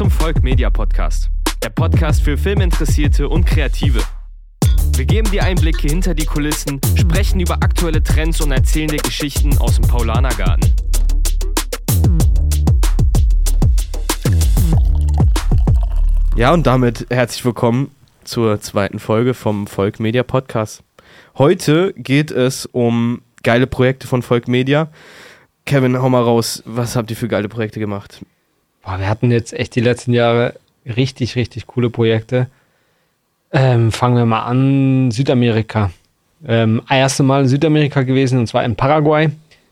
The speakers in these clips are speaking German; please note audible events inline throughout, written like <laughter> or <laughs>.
zum Volk Media Podcast. Der Podcast für Filminteressierte und Kreative. Wir geben dir Einblicke hinter die Kulissen, sprechen über aktuelle Trends und erzählen dir Geschichten aus dem Paulanergarten. Ja, und damit herzlich willkommen zur zweiten Folge vom Volk Media Podcast. Heute geht es um geile Projekte von Volk Media. Kevin, hau mal raus, was habt ihr für geile Projekte gemacht? Boah, wir hatten jetzt echt die letzten Jahre richtig, richtig coole Projekte. Ähm, fangen wir mal an, Südamerika. Ähm, erste Mal in Südamerika gewesen und zwar in Paraguay.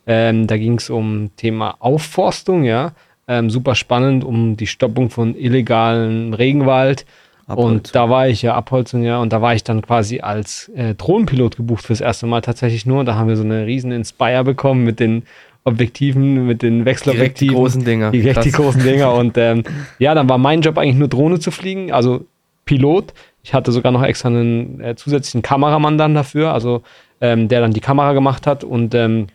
Ähm, da ging es um Thema Aufforstung, ja. Ähm, super spannend, um die Stoppung von illegalen Regenwald. Abholzung. Und da war ich ja Abholzung, ja, und da war ich dann quasi als äh, Drohnenpilot gebucht fürs erste Mal tatsächlich nur. Da haben wir so eine riesen Inspire bekommen mit den Objektiven, mit den Wechselobjektiven. Die großen Dinger. Direkt die großen Dinger. Und ähm, ja, dann war mein Job eigentlich nur Drohne zu fliegen, also Pilot. Ich hatte sogar noch extra einen äh, zusätzlichen Kameramann dann dafür, also ähm, der dann die Kamera gemacht hat. Und ähm,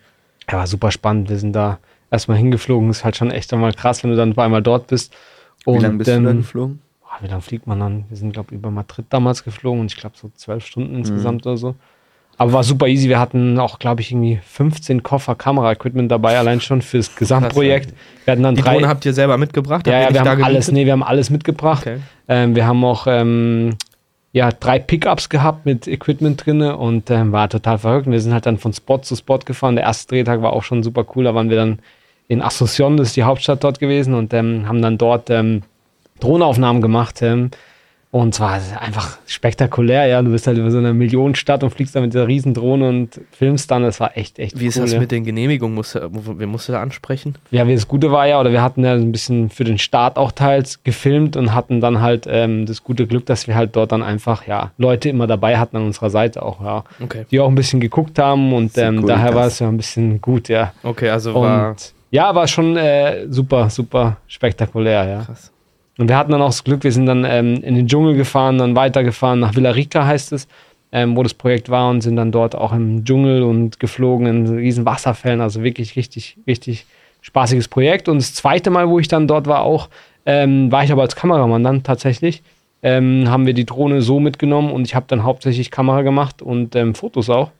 ja, war super spannend. Wir sind da erstmal hingeflogen. Ist halt schon echt einmal krass, wenn du dann einmal dort bist. Und, wie lange bist ähm, du dann geflogen? wie lange fliegt man dann? Wir sind, glaube ich, über Madrid damals geflogen und ich glaube so zwölf Stunden insgesamt mhm. oder so. Aber war super easy. Wir hatten auch, glaube ich, irgendwie 15 Koffer Kamera-Equipment dabei, allein schon fürs Gesamtprojekt. Wir hatten dann Die drei. Drohne habt ihr selber mitgebracht? Ja, ja wir haben alles, nee, wir haben alles mitgebracht. Okay. Ähm, wir haben auch ähm, ja, drei Pickups gehabt mit Equipment drin und ähm, war total verrückt. Wir sind halt dann von Spot zu Spot gefahren. Der erste Drehtag war auch schon super cool. Da waren wir dann in Asunción, das ist die Hauptstadt dort gewesen und ähm, haben dann dort ähm, Drohnenaufnahmen gemacht. Und zwar einfach spektakulär, ja. Du bist halt über so eine Millionenstadt und fliegst da mit dieser riesen Drohne und filmst dann. Das war echt, echt Wie cool, ist das ja. mit den Genehmigungen? Musst du, wer musst du da ansprechen? Ja, wie das Gute war ja, oder wir hatten ja ein bisschen für den Start auch teils gefilmt und hatten dann halt ähm, das gute Glück, dass wir halt dort dann einfach, ja, Leute immer dabei hatten an unserer Seite auch, ja. Okay. Die auch ein bisschen geguckt haben und ähm, cool, daher war es ja ein bisschen gut, ja. Okay, also war. Und, ja, war schon äh, super, super spektakulär, ja. Krass. Und wir hatten dann auch das Glück, wir sind dann ähm, in den Dschungel gefahren, dann weitergefahren nach Villarica heißt es, ähm, wo das Projekt war und sind dann dort auch im Dschungel und geflogen in riesen Wasserfällen. Also wirklich richtig, richtig spaßiges Projekt. Und das zweite Mal, wo ich dann dort war, auch, ähm, war ich aber als Kameramann dann tatsächlich. Ähm, haben wir die Drohne so mitgenommen und ich habe dann hauptsächlich Kamera gemacht und ähm, Fotos auch.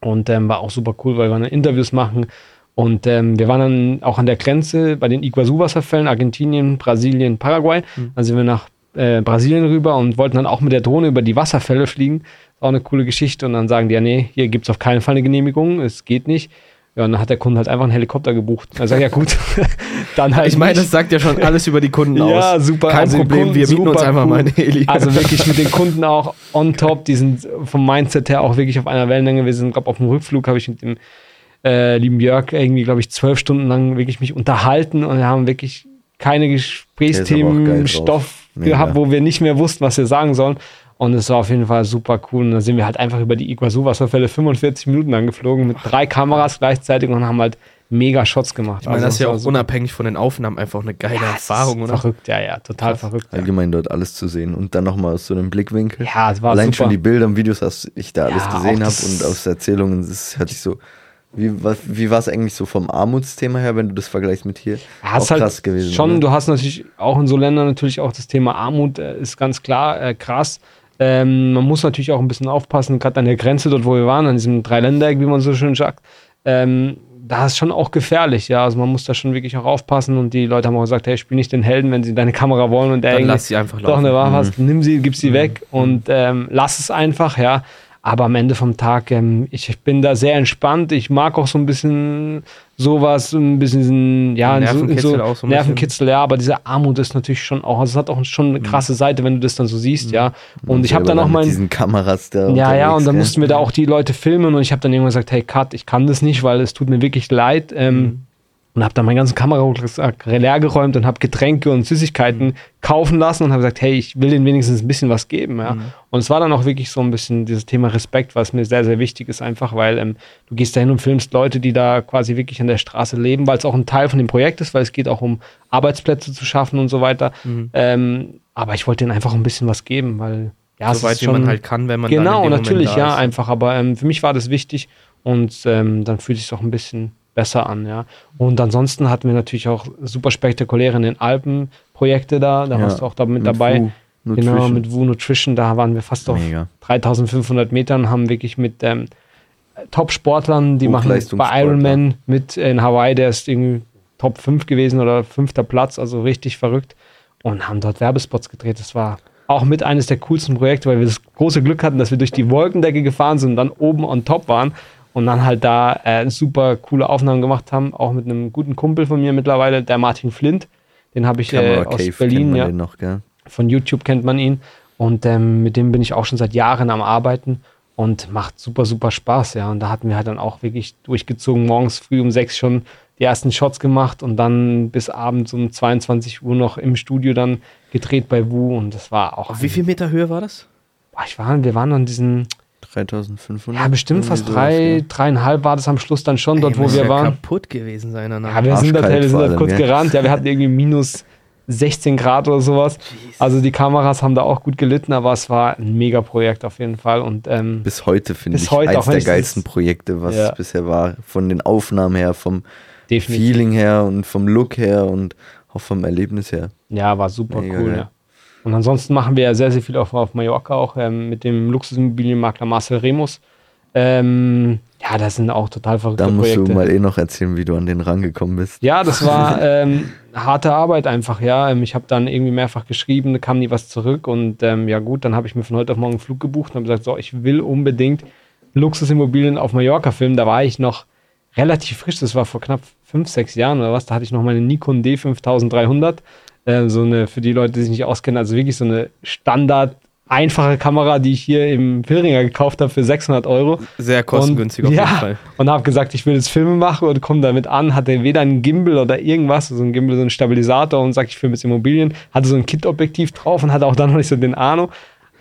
Und ähm, war auch super cool, weil wir dann Interviews machen und ähm, wir waren dann auch an der Grenze bei den Iguazu-Wasserfällen, Argentinien, Brasilien, Paraguay. Mhm. Dann sind wir nach äh, Brasilien rüber und wollten dann auch mit der Drohne über die Wasserfälle fliegen. Auch eine coole Geschichte. Und dann sagen die, ja, nee, hier gibt es auf keinen Fall eine Genehmigung, es geht nicht. Ja, und dann hat der Kunde halt einfach einen Helikopter gebucht. Er sagt, ja gut, <laughs> dann halt. Ich meine, das sagt ja schon alles über die Kunden aus. Ja, super. Kein also Problem, Kunden, wir bieten uns einfach cool. mal eine Heli. Also <laughs> wirklich mit den Kunden auch on top. Die sind vom Mindset her auch wirklich auf einer Wellenlänge. Wir sind, glaube auf dem Rückflug habe ich mit dem äh, lieben Jörg irgendwie, glaube ich, zwölf Stunden lang wirklich mich unterhalten und wir haben wirklich keine Gesprächsthemen, Stoff gehabt, wo wir nicht mehr wussten, was wir sagen sollen. Und es war auf jeden Fall super cool. Und dann sind wir halt einfach über die Iguazu-Wasserfälle 45 Minuten lang geflogen mit drei Kameras gleichzeitig und haben halt mega Shots gemacht. Ich meine, also, das ist ja auch super. unabhängig von den Aufnahmen einfach eine geile ja, Erfahrung, oder? Verrückt, ja, ja, total Krass. verrückt. Allgemein dort alles zu sehen und dann nochmal aus so einem Blickwinkel. Ja, es war Allein super. schon die Bilder und Videos, was ich da alles ja, gesehen habe und aus Erzählungen, das hört sich so wie, wie war es eigentlich so vom Armutsthema her, wenn du das vergleichst mit hier? Ja, auch halt krass gewesen. Schon, oder? du hast natürlich auch in so Ländern natürlich auch das Thema Armut äh, ist ganz klar äh, krass. Ähm, man muss natürlich auch ein bisschen aufpassen, gerade an der Grenze dort, wo wir waren, an diesem Dreiländereck, wie man so schön sagt. Ähm, da ist schon auch gefährlich, ja. Also man muss da schon wirklich auch aufpassen und die Leute haben auch gesagt, hey, spiel nicht den Helden, wenn sie deine Kamera wollen und der Dann lass sie einfach laufen. doch eine Waffe hast, mhm. nimm sie, gib sie mhm. weg und ähm, lass es einfach, ja. Aber am Ende vom Tag, ähm, ich bin da sehr entspannt. Ich mag auch so ein bisschen sowas, ein bisschen, ja, Nervenkitzel, so, auch so Nervenkitzel, ja, aber diese Armut ist natürlich schon auch, also es hat auch schon eine mhm. krasse Seite, wenn du das dann so siehst, mhm. ja. Und, und ich habe dann auch mal. diesen Kameras da. Ja, ja, und dann mussten wir da auch die Leute filmen und ich habe dann irgendwann gesagt, hey, Cut, ich kann das nicht, weil es tut mir wirklich leid. Ähm, mhm und habe dann meinen ganzen Kamerarucksack leer geräumt und habe Getränke und Süßigkeiten mhm. kaufen lassen und habe gesagt, hey, ich will denen wenigstens ein bisschen was geben. Ja. Mhm. Und es war dann auch wirklich so ein bisschen dieses Thema Respekt, was mir sehr, sehr wichtig ist, einfach weil ähm, du gehst dahin und filmst Leute, die da quasi wirklich an der Straße leben, weil es auch ein Teil von dem Projekt ist, weil es geht auch um Arbeitsplätze zu schaffen und so weiter. Mhm. Ähm, aber ich wollte denen einfach ein bisschen was geben, weil ja, Soweit wie man halt kann, wenn man Genau, natürlich, ja, ist. einfach. Aber ähm, für mich war das wichtig und ähm, dann fühlt es sich auch ein bisschen besser an, ja. Und ansonsten hatten wir natürlich auch super spektakuläre in den Alpen Projekte da, da ja, warst du auch da mit, mit dabei. Wu genau, mit Wu Nutrition, da waren wir fast auf Mega. 3500 Metern, haben wirklich mit ähm, Top-Sportlern, die machen bei Ironman mit in Hawaii, der ist irgendwie Top 5 gewesen oder fünfter Platz, also richtig verrückt und haben dort Werbespots gedreht. Das war auch mit eines der coolsten Projekte, weil wir das große Glück hatten, dass wir durch die Wolkendecke gefahren sind und dann oben on top waren und dann halt da äh, super coole Aufnahmen gemacht haben, auch mit einem guten Kumpel von mir mittlerweile, der Martin Flint. Den habe ich äh, aus Cave Berlin, ja. Noch, von YouTube kennt man ihn. Und ähm, mit dem bin ich auch schon seit Jahren am Arbeiten und macht super, super Spaß, ja. Und da hatten wir halt dann auch wirklich durchgezogen, morgens früh um sechs schon die ersten Shots gemacht und dann bis abends um 22 Uhr noch im Studio dann gedreht bei Wu und das war auch. Auf wie viel Meter Höhe war das? Boah, ich war, wir waren an diesen 3500? Ja, bestimmt fast drei, ja. dreieinhalb war das am Schluss dann schon Ey, dort, wo wir ja waren. kaputt gewesen sein danach. Ja, wir sind da, wir sind da kurz gerannt. Ja, wir hatten irgendwie minus 16 Grad oder sowas. Jesus. Also die Kameras haben da auch gut gelitten, aber es war ein Mega-Projekt auf jeden Fall. Und, ähm, bis heute finde ich heute eines der geilsten Projekte, was ja. es bisher war. Von den Aufnahmen her, vom Definitiv. Feeling her und vom Look her und auch vom Erlebnis her. Ja, war super Mega cool, geil. ja. Und ansonsten machen wir ja sehr, sehr viel auf, auf Mallorca auch ähm, mit dem Luxusimmobilienmakler Marcel Remus. Ähm, ja, das sind auch total verrückte Projekte. Da musst Projekte. du mal eh noch erzählen, wie du an den rangekommen bist. Ja, das war <laughs> ähm, harte Arbeit einfach, ja. Ähm, ich habe dann irgendwie mehrfach geschrieben, da kam nie was zurück und ähm, ja gut, dann habe ich mir von heute auf morgen einen Flug gebucht und habe gesagt, so, ich will unbedingt Luxusimmobilien auf Mallorca filmen. Da war ich noch relativ frisch, das war vor knapp fünf, sechs Jahren oder was, da hatte ich noch meine Nikon D5300, äh, so eine, für die Leute, die sich nicht auskennen, also wirklich so eine Standard einfache Kamera, die ich hier im Pilringer gekauft habe für 600 Euro. Sehr kostengünstig und, auf jeden ja, Fall. Und habe gesagt, ich will jetzt Filme machen und komme damit an, hatte weder einen Gimbal oder irgendwas, so ein Gimbal, so ein Stabilisator und sage, ich filme jetzt Immobilien, hatte so ein Kit-Objektiv drauf und hatte auch dann noch nicht so den Ahnung.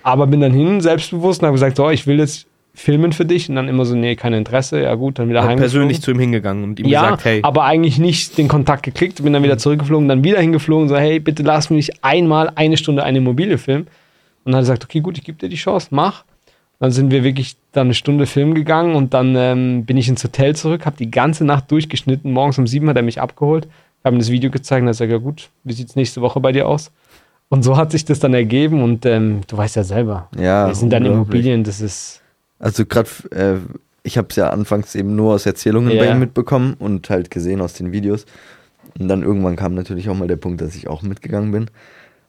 Aber bin dann hin, selbstbewusst und habe gesagt, so, ich will jetzt filmen für dich und dann immer so, nee, kein Interesse, ja gut, dann wieder heim. persönlich zu ihm hingegangen und ihm ja, gesagt, hey. aber eigentlich nicht den Kontakt geklickt, bin dann wieder zurückgeflogen, dann wieder hingeflogen, so, hey, bitte lass mich einmal eine Stunde eine Immobilie filmen. Und dann hat er gesagt, okay, gut, ich gebe dir die Chance, mach. Dann sind wir wirklich dann eine Stunde filmen gegangen und dann ähm, bin ich ins Hotel zurück, habe die ganze Nacht durchgeschnitten. Morgens um sieben hat er mich abgeholt, habe ihm das Video gezeigt und er sagt, ja gut, wie sieht es nächste Woche bei dir aus? Und so hat sich das dann ergeben und ähm, du weißt ja selber, ja, wir sind dann Immobilien, das ist. Also gerade, äh, ich habe es ja anfangs eben nur aus Erzählungen ja. bei ihm mitbekommen und halt gesehen aus den Videos. Und dann irgendwann kam natürlich auch mal der Punkt, dass ich auch mitgegangen bin.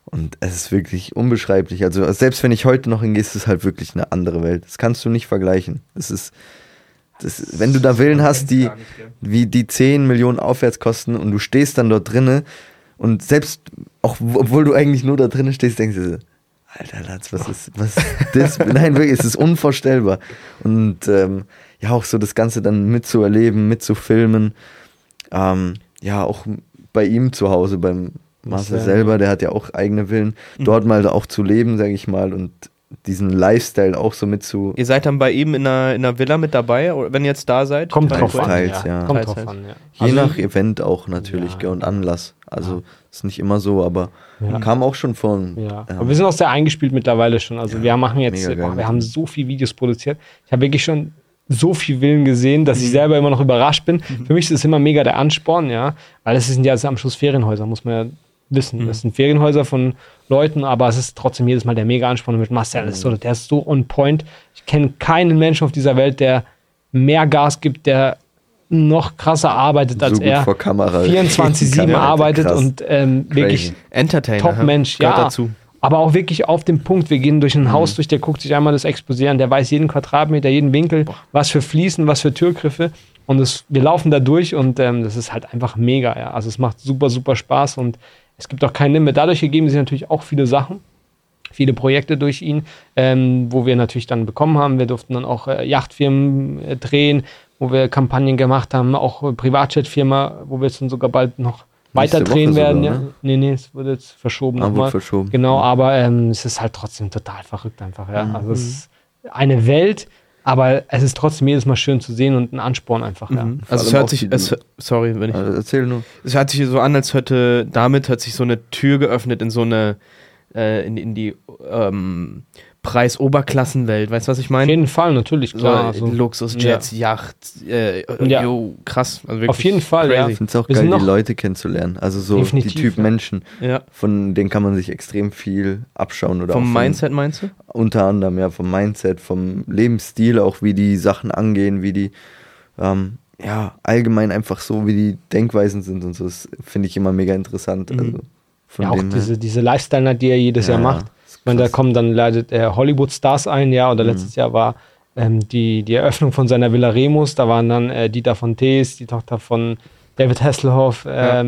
Und es ist wirklich unbeschreiblich. Also selbst wenn ich heute noch hingehe, ist es halt wirklich eine andere Welt. Das kannst du nicht vergleichen. Es ist, das, wenn du da Willen hast, die wie die 10 Millionen aufwärts kosten und du stehst dann dort drinne und selbst, auch obwohl du eigentlich nur da drinnen stehst, denkst du, Alter Latz, was ist, was ist das? <laughs> Nein, wirklich, es ist unvorstellbar. Und ähm, ja, auch so das Ganze dann mitzuerleben, mitzufilmen. Ähm, ja, auch bei ihm zu Hause, beim, Marcel selber, der hat ja auch eigene Willen, mhm. dort mal auch zu leben, sage ich mal, und diesen Lifestyle auch so mit zu. Ihr seid dann bei ihm in einer, in einer Villa mit dabei, wenn ihr jetzt da seid? Kommt drauf an. Teils, ja. ja. Kommt drauf an, ja. Je also, nach Event auch natürlich ja. und Anlass. Also ist nicht immer so, aber kam auch schon von. Ja. Aber wir sind auch sehr eingespielt mittlerweile schon. Also wir machen jetzt, oh, wir haben so viele Videos produziert. Ich habe wirklich schon so viel Willen gesehen, dass ich mhm. selber immer noch überrascht bin. Mhm. Für mich ist es immer mega der Ansporn, ja, weil es sind ja am Schluss Ferienhäuser, muss man ja wissen. Mhm. Das sind Ferienhäuser von Leuten, aber es ist trotzdem jedes Mal der mega Anspruch mit Marcel. Ist so, der ist so on point. Ich kenne keinen Menschen auf dieser Welt, der mehr Gas gibt, der noch krasser arbeitet als so er. 24-7 <laughs> arbeitet krass. und ähm, wirklich. Top-Mensch. Ja, dazu. aber auch wirklich auf dem Punkt. Wir gehen durch ein mhm. Haus durch, der guckt sich einmal das Exposé an, der weiß jeden Quadratmeter, jeden Winkel, Boah. was für Fliesen, was für Türgriffe. Und das, wir laufen da durch und ähm, das ist halt einfach mega. Ja. Also es macht super, super Spaß und es gibt auch kein Limit. Dadurch ergeben sich natürlich auch viele Sachen, viele Projekte durch ihn, ähm, wo wir natürlich dann bekommen haben. Wir durften dann auch äh, Yachtfirmen äh, drehen, wo wir Kampagnen gemacht haben, auch äh, Privatjetfirma, wo wir jetzt dann sogar bald noch weiter drehen werden. Sogar, ja. Ne? Nee, nee, es wird jetzt verschoben ah, nochmal. Verschoben. Genau, aber ähm, es ist halt trotzdem total verrückt einfach. Ja. Mhm. Also es ist eine Welt, aber es ist trotzdem jedes Mal schön zu sehen und ein Ansporn einfach. Ja. Mhm. Also es hört sich, es, sorry, wenn ich. Also erzähl nur. Es hört sich so an, als hätte damit hat sich so eine Tür geöffnet in so eine, äh, in, in die ähm, Preis-Oberklassenwelt, weißt du, was ich meine? Auf jeden Fall, natürlich, klar. So, also, Luxusjets, ja. Yacht, äh, ja. yo, krass. Also Auf jeden Fall, crazy. ja. Ich finde es auch Wir geil, die Leute kennenzulernen. Also so die Typ ja. Menschen, ja. von denen kann man sich extrem viel abschauen. Oder vom Mindset meinst du? Unter anderem, ja, vom Mindset, vom Lebensstil, auch wie die Sachen angehen, wie die, ähm, ja, allgemein einfach so, wie die Denkweisen sind und so. Das finde ich immer mega interessant. Mhm. Also ja, auch diese, diese Lifestyle, die er jedes Jahr macht ich meine, da kommen dann leider äh, Hollywood-Stars ein, ja, oder mhm. letztes Jahr war ähm, die, die Eröffnung von seiner Villa Remus, da waren dann äh, Dieter von Tees, die Tochter von David Hasselhoff. Ähm, ja.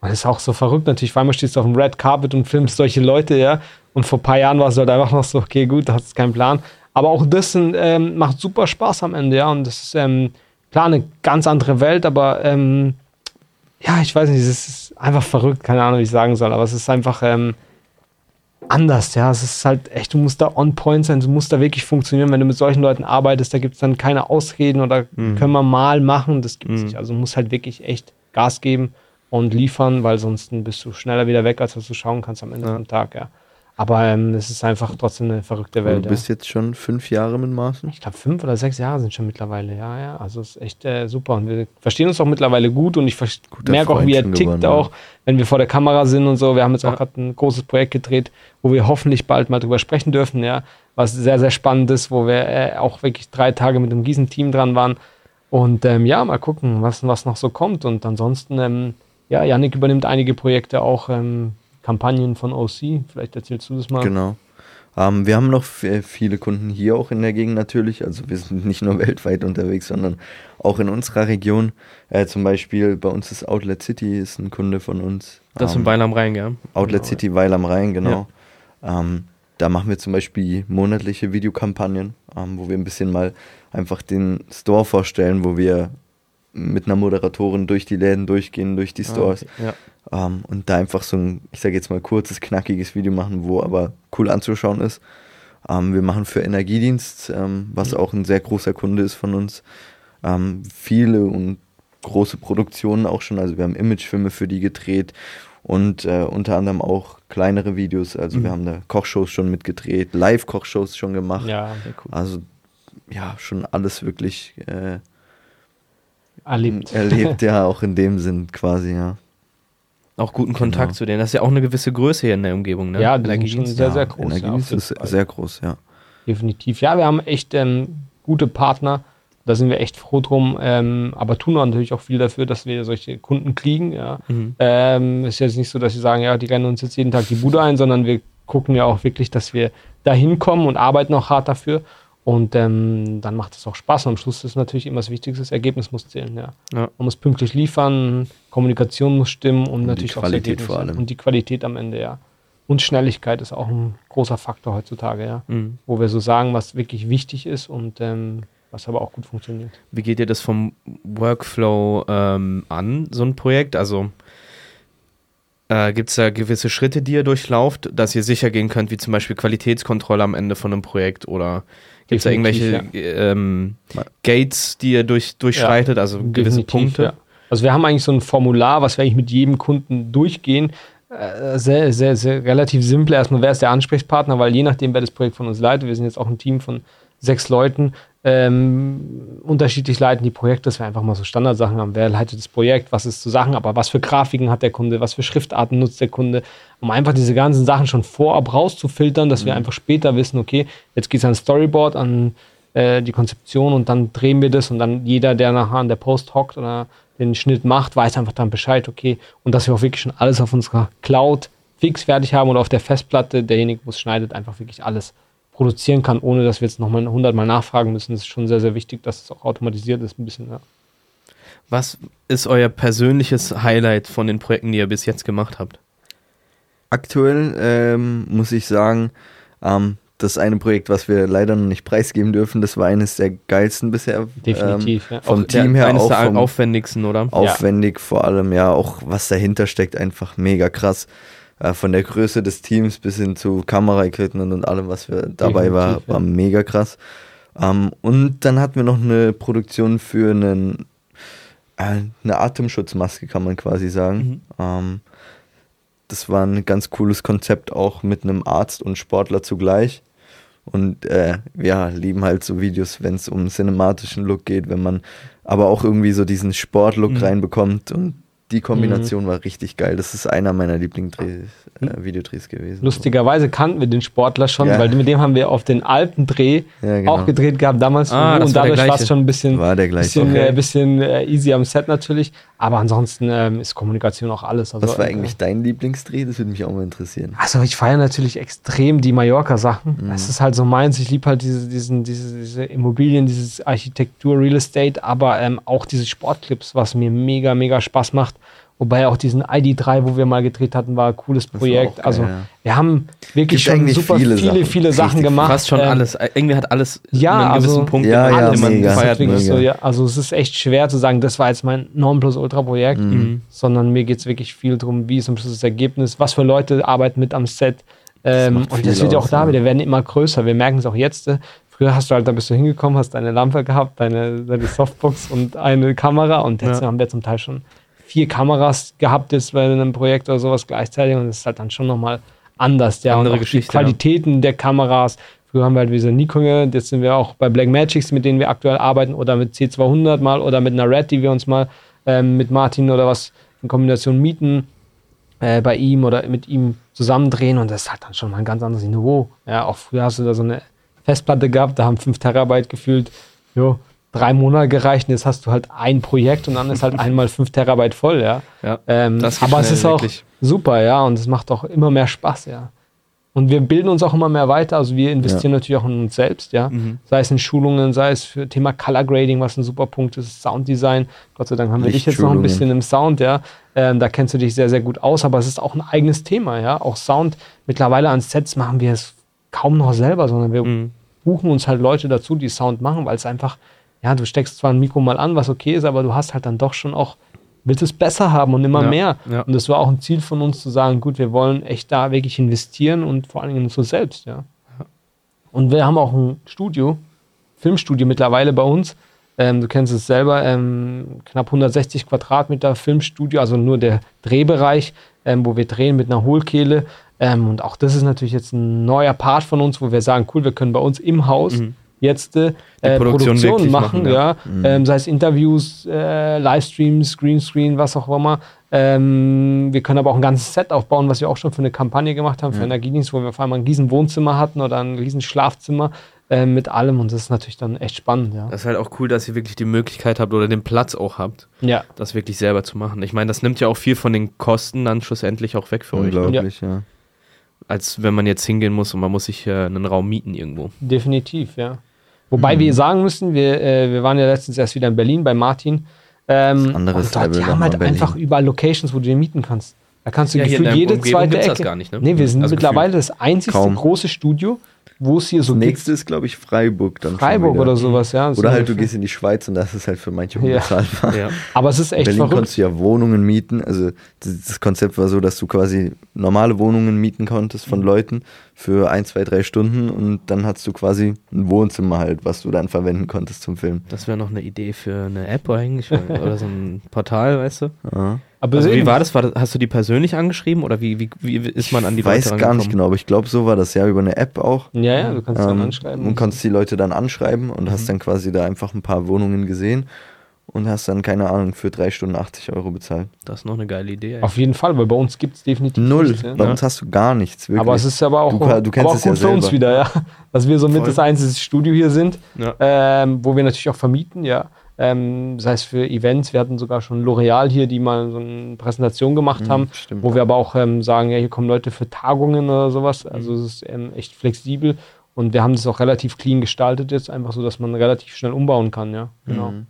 Und das ist auch so verrückt natürlich, vor allem stehst du auf dem Red Carpet und filmst solche Leute, ja. Und vor ein paar Jahren war es halt einfach noch so, okay, gut, da hast du keinen Plan. Aber auch das ähm, macht super Spaß am Ende, ja. Und das ist ähm, klar eine ganz andere Welt, aber ähm, ja, ich weiß nicht, es ist einfach verrückt, keine Ahnung, wie ich sagen soll, aber es ist einfach, ähm, anders, ja. Es ist halt echt, du musst da on point sein, du musst da wirklich funktionieren. Wenn du mit solchen Leuten arbeitest, da gibt es dann keine Ausreden oder mhm. können wir mal machen. Das gibt es mhm. nicht. Also du musst halt wirklich echt Gas geben und liefern, weil sonst bist du schneller wieder weg, als was du schauen kannst am Ende ja. vom Tag, ja. Aber ähm, es ist einfach trotzdem eine verrückte Welt. Du bist ja. jetzt schon fünf Jahre mit Marcel? Ich glaube, fünf oder sechs Jahre sind schon mittlerweile, ja, ja. Also es ist echt äh, super. Und wir verstehen uns auch mittlerweile gut und ich merke auch, wie er tickt geworden, auch, wenn wir vor der Kamera sind und so. Wir haben jetzt ja. auch gerade ein großes Projekt gedreht, wo wir hoffentlich bald mal drüber sprechen dürfen, ja. Was sehr, sehr spannend ist, wo wir äh, auch wirklich drei Tage mit dem Gießen-Team dran waren. Und ähm, ja, mal gucken, was, was noch so kommt. Und ansonsten, ähm, ja, Yannick übernimmt einige Projekte auch ähm, Kampagnen von OC. Vielleicht erzählst du das mal. Genau. Ähm, wir haben noch viele Kunden hier auch in der Gegend natürlich. Also wir sind nicht nur <laughs> weltweit unterwegs, sondern auch in unserer Region. Äh, zum Beispiel bei uns ist Outlet City ist ein Kunde von uns. Das ähm, in Weil am Rhein, ja. Outlet genau. City Weil am Rhein, genau. Ja. Ähm, da machen wir zum Beispiel monatliche Videokampagnen, ähm, wo wir ein bisschen mal einfach den Store vorstellen, wo wir mit einer Moderatorin durch die Läden durchgehen, durch die ah, Stores. Okay. ja. ähm, und da einfach so ein, ich sage jetzt mal, kurzes, knackiges Video machen, wo aber cool anzuschauen ist. Ähm, wir machen für Energiedienst, ähm, was mhm. auch ein sehr großer Kunde ist von uns, ähm, viele und große Produktionen auch schon. Also wir haben Imagefilme für die gedreht und äh, unter anderem auch kleinere Videos. Also mhm. wir haben da Kochshows schon mitgedreht, Live-Kochshows schon gemacht. Ja, sehr cool. Also ja, schon alles wirklich äh, erlebt. Erlebt, ja, auch in dem Sinn quasi, ja. Auch guten Kontakt genau. zu denen. Das ist ja auch eine gewisse Größe hier in der Umgebung, ne? Ja, Energiedienst sehr, sehr groß. Ja, ist sehr groß, ja. Definitiv. Ja, wir haben echt ähm, gute Partner. Da sind wir echt froh drum, ähm, aber tun natürlich auch viel dafür, dass wir solche Kunden kriegen. Ja. Mhm. Ähm, ist jetzt nicht so, dass sie sagen, ja, die rennen uns jetzt jeden Tag die Bude ein, sondern wir gucken ja auch wirklich, dass wir da hinkommen und arbeiten auch hart dafür. Und ähm, dann macht es auch Spaß. Und am Schluss ist natürlich immer das Wichtigste, das Ergebnis muss zählen. Ja. ja. Man muss pünktlich liefern, Kommunikation muss stimmen und, und natürlich die Qualität auch vor allem. Und die Qualität am Ende, ja. Und Schnelligkeit ist auch ein großer Faktor heutzutage, ja. Mhm. Wo wir so sagen, was wirklich wichtig ist und ähm, was aber auch gut funktioniert. Wie geht ihr das vom Workflow ähm, an, so ein Projekt? Also äh, gibt es da gewisse Schritte, die ihr durchlauft, dass ihr sicher gehen könnt, wie zum Beispiel Qualitätskontrolle am Ende von einem Projekt oder Gibt es da irgendwelche ja. ähm, Gates, die ihr durch, durchschreitet, ja, also gewisse Punkte? Ja. Also wir haben eigentlich so ein Formular, was wir eigentlich mit jedem Kunden durchgehen. Äh, sehr, sehr, sehr relativ simpel. Erstmal, wer ist der Ansprechpartner, weil je nachdem, wer das Projekt von uns leitet, wir sind jetzt auch ein Team von sechs Leuten, ähm, unterschiedlich leiten die Projekte, dass wir einfach mal so Standardsachen haben. Wer leitet das Projekt, was ist zu Sachen, aber was für Grafiken hat der Kunde, was für Schriftarten nutzt der Kunde, um einfach diese ganzen Sachen schon vorab rauszufiltern, dass mhm. wir einfach später wissen, okay, jetzt geht es an Storyboard, an äh, die Konzeption und dann drehen wir das und dann jeder, der nachher an der Post hockt oder den Schnitt macht, weiß einfach dann Bescheid, okay, und dass wir auch wirklich schon alles auf unserer Cloud fix fertig haben oder auf der Festplatte, derjenige, wo es schneidet, einfach wirklich alles produzieren kann, ohne dass wir jetzt nochmal hundertmal nachfragen müssen. Das ist schon sehr, sehr wichtig, dass es auch automatisiert ist, ein bisschen, ja. Was ist euer persönliches Highlight von den Projekten, die ihr bis jetzt gemacht habt? Aktuell ähm, muss ich sagen, ähm, das eine Projekt, was wir leider noch nicht preisgeben dürfen, das war eines der geilsten bisher. Definitiv, ähm, ja. Vom auch Team her eines auch der aufwendigsten, oder? Aufwendig ja. vor allem, ja, auch was dahinter steckt, einfach mega krass äh, von der Größe des Teams bis hin zu Kameraequipment und allem, was wir dabei Definitiv, war, war ja. mega krass. Ähm, und dann hatten wir noch eine Produktion für einen, äh, eine Atemschutzmaske, kann man quasi sagen. Mhm. Ähm, das war ein ganz cooles Konzept auch mit einem Arzt und Sportler zugleich. Und äh, ja, lieben halt so Videos, wenn es um cinematischen Look geht, wenn man aber auch irgendwie so diesen Sportlook mhm. reinbekommt und die Kombination mhm. war richtig geil. Das ist einer meiner Lieblingsvideodrehs äh, gewesen. Lustigerweise kannten wir den Sportler schon, ja. weil mit dem haben wir auf den Alpendreh ja, genau. auch gedreht gehabt, damals. Ah, und dadurch war es schon ein bisschen, war der bisschen, okay. äh, bisschen äh, easy am Set natürlich. Aber ansonsten ähm, ist Kommunikation auch alles. Also, Was war eigentlich dein Lieblingsdreh? Das würde mich auch mal interessieren. Also ich feiere natürlich extrem die Mallorca-Sachen. Mhm. Es ist halt so meins. Ich liebe halt diese, diesen, diese, diese Immobilien, dieses Architektur, Real Estate, aber ähm, auch diese Sportclips, was mir mega, mega Spaß macht. Wobei auch diesen ID3, wo wir mal gedreht hatten, war ein cooles Projekt. Geil, also ja. wir haben wirklich Gibt schon super viele, viele, Sachen, viele Sachen gemacht. Fast schon ähm, alles. Irgendwie hat alles ja, einen gewissen also, Punkt, ja, ja, den man mega, feiert. So, ja. Also es ist echt schwer zu sagen, das war jetzt mein Nonplusultra-Projekt, mhm. sondern mir geht es wirklich viel darum, wie ist am Schluss das Ergebnis, was für Leute arbeiten mit am Set. Ähm, das und das wird ja auch da, wir werden immer größer. Wir merken es auch jetzt. Äh, früher hast du halt, da bist du hingekommen, hast deine Lampe gehabt, deine, deine Softbox und eine Kamera und jetzt haben wir zum Teil schon vier Kameras gehabt ist bei einem Projekt oder sowas gleichzeitig und das ist halt dann schon nochmal anders. Ja, Andere Geschichte, die Qualitäten ja. der Kameras. Früher haben wir halt diese Nikon, jetzt sind wir auch bei Black Magics, mit denen wir aktuell arbeiten, oder mit C200 mal oder mit einer Red, die wir uns mal ähm, mit Martin oder was in Kombination mieten, äh, bei ihm oder mit ihm zusammendrehen und das ist halt dann schon mal ein ganz anderes Niveau. Ja, auch früher hast du da so eine Festplatte gehabt, da haben 5 Terabyte gefühlt. Jo, drei Monate gereicht und jetzt hast du halt ein Projekt und dann ist halt <laughs> einmal fünf Terabyte voll, ja. ja ähm, aber es ist auch super, ja, und es macht auch immer mehr Spaß, ja. Und wir bilden uns auch immer mehr weiter, also wir investieren ja. natürlich auch in uns selbst, ja. Mhm. Sei es in Schulungen, sei es für Thema Color Grading, was ein super Punkt ist, Sounddesign. Gott sei Dank haben wir dich jetzt noch ein bisschen im Sound, ja. Ähm, da kennst du dich sehr, sehr gut aus, aber es ist auch ein eigenes Thema, ja. Auch Sound, mittlerweile an Sets machen wir es kaum noch selber, sondern wir mhm. buchen uns halt Leute dazu, die Sound machen, weil es einfach ja, du steckst zwar ein Mikro mal an, was okay ist, aber du hast halt dann doch schon auch, willst es besser haben und immer ja, mehr. Ja. Und das war auch ein Ziel von uns zu sagen, gut, wir wollen echt da wirklich investieren und vor allen Dingen in uns selbst, ja. Und wir haben auch ein Studio, Filmstudio mittlerweile bei uns. Ähm, du kennst es selber, ähm, knapp 160 Quadratmeter Filmstudio, also nur der Drehbereich, ähm, wo wir drehen mit einer Hohlkehle. Ähm, und auch das ist natürlich jetzt ein neuer Part von uns, wo wir sagen, cool, wir können bei uns im Haus mhm jetzt äh, Produktion, Produktion machen, machen, ja. Mhm. Ähm, sei es Interviews, äh, Livestreams, Greenscreen, was auch immer. Ähm, wir können aber auch ein ganzes Set aufbauen, was wir auch schon für eine Kampagne gemacht haben, für ja. Energiedienst, wo wir auf einmal ein riesen Wohnzimmer hatten oder ein riesen Schlafzimmer äh, mit allem und das ist natürlich dann echt spannend, ja. Das ist halt auch cool, dass ihr wirklich die Möglichkeit habt oder den Platz auch habt, ja. das wirklich selber zu machen. Ich meine, das nimmt ja auch viel von den Kosten dann schlussendlich auch weg für euch. Ne? Unglaublich, ja. ja. Als wenn man jetzt hingehen muss und man muss sich äh, einen Raum mieten irgendwo. Definitiv, ja. Wobei mhm. wir sagen müssen, wir, äh, wir waren ja letztens erst wieder in Berlin bei Martin. Ähm, anderes und dort, die haben halt einfach überall Locations, wo du dir mieten kannst. Da kannst du ja, gefühlt jede Umgebung zweite Ecke. Nicht, ne? Nee, wir sind also mittlerweile das einzige Kaum. große Studio, wo es hier so. Das nächste ist, glaube ich, Freiburg dann. Freiburg oder sowas, ja. Oder halt, du gehst in die Schweiz und das ist halt für manche unbezahlbar. Ja. Aber es ist echt in Berlin verrückt. konntest du ja Wohnungen mieten. Also das Konzept war so, dass du quasi normale Wohnungen mieten konntest von mhm. Leuten für ein, zwei, drei Stunden und dann hast du quasi ein Wohnzimmer halt, was du dann verwenden konntest zum Film. Das wäre noch eine Idee für eine App eigentlich <laughs> oder so ein Portal, weißt du? Ja. Aber also wie war das? war das? Hast du die persönlich angeschrieben oder wie, wie, wie ist man an die ich Leute weiß gar nicht genau, aber ich glaube, so war das ja über eine App auch. Ja, ja, du kannst ähm, dann anschreiben. Und kannst die Leute dann anschreiben und mhm. hast dann quasi da einfach ein paar Wohnungen gesehen und hast dann, keine Ahnung, für drei Stunden 80 Euro bezahlt. Das ist noch eine geile Idee. Ey. Auf jeden Fall, weil bei uns gibt es definitiv Null. Nichts, ja? Bei uns hast du gar nichts, wirklich. Aber es ist aber auch, du, du kennst aber auch gut für ja uns wieder, ja. <laughs> Dass wir so mit das einzige Studio hier sind, ja. ähm, wo wir natürlich auch vermieten, ja. Ähm, das heißt für Events, wir hatten sogar schon L'Oreal hier, die mal so eine Präsentation gemacht mhm, haben, stimmt, wo wir aber auch ähm, sagen, ja, hier kommen Leute für Tagungen oder sowas. Also es ist ähm, echt flexibel und wir haben das auch relativ clean gestaltet jetzt, einfach so, dass man relativ schnell umbauen kann, ja. Genau. Mhm.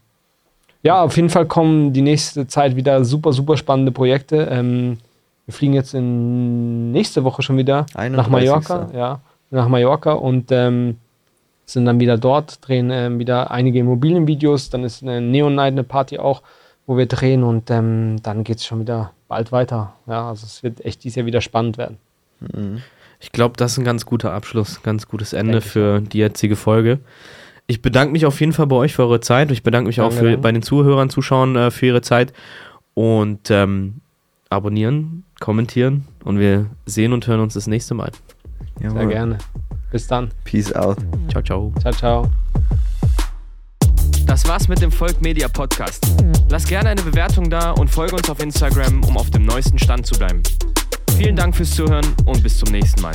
Ja, auf jeden Fall kommen die nächste Zeit wieder super, super spannende Projekte. Ähm, wir fliegen jetzt in nächste Woche schon wieder nach Mallorca, ja, nach Mallorca und ähm, sind dann wieder dort, drehen ähm, wieder einige Immobilienvideos. Dann ist eine Neon Night, eine Party auch, wo wir drehen und ähm, dann geht es schon wieder bald weiter. Ja, also es wird echt dieses Jahr wieder spannend werden. Mhm. Ich glaube, das ist ein ganz guter Abschluss, ganz gutes Ende für die jetzige Folge. Ich bedanke mich auf jeden Fall bei euch für eure Zeit. Ich bedanke mich Danke auch für, bei den Zuhörern, Zuschauern äh, für ihre Zeit. Und ähm, abonnieren, kommentieren und wir sehen und hören uns das nächste Mal. Jawohl. Sehr gerne. Bis dann. Peace out. Ciao, ciao. Ciao, ciao. Das war's mit dem Volk Media Podcast. Lass gerne eine Bewertung da und folge uns auf Instagram, um auf dem neuesten Stand zu bleiben. Vielen Dank fürs Zuhören und bis zum nächsten Mal.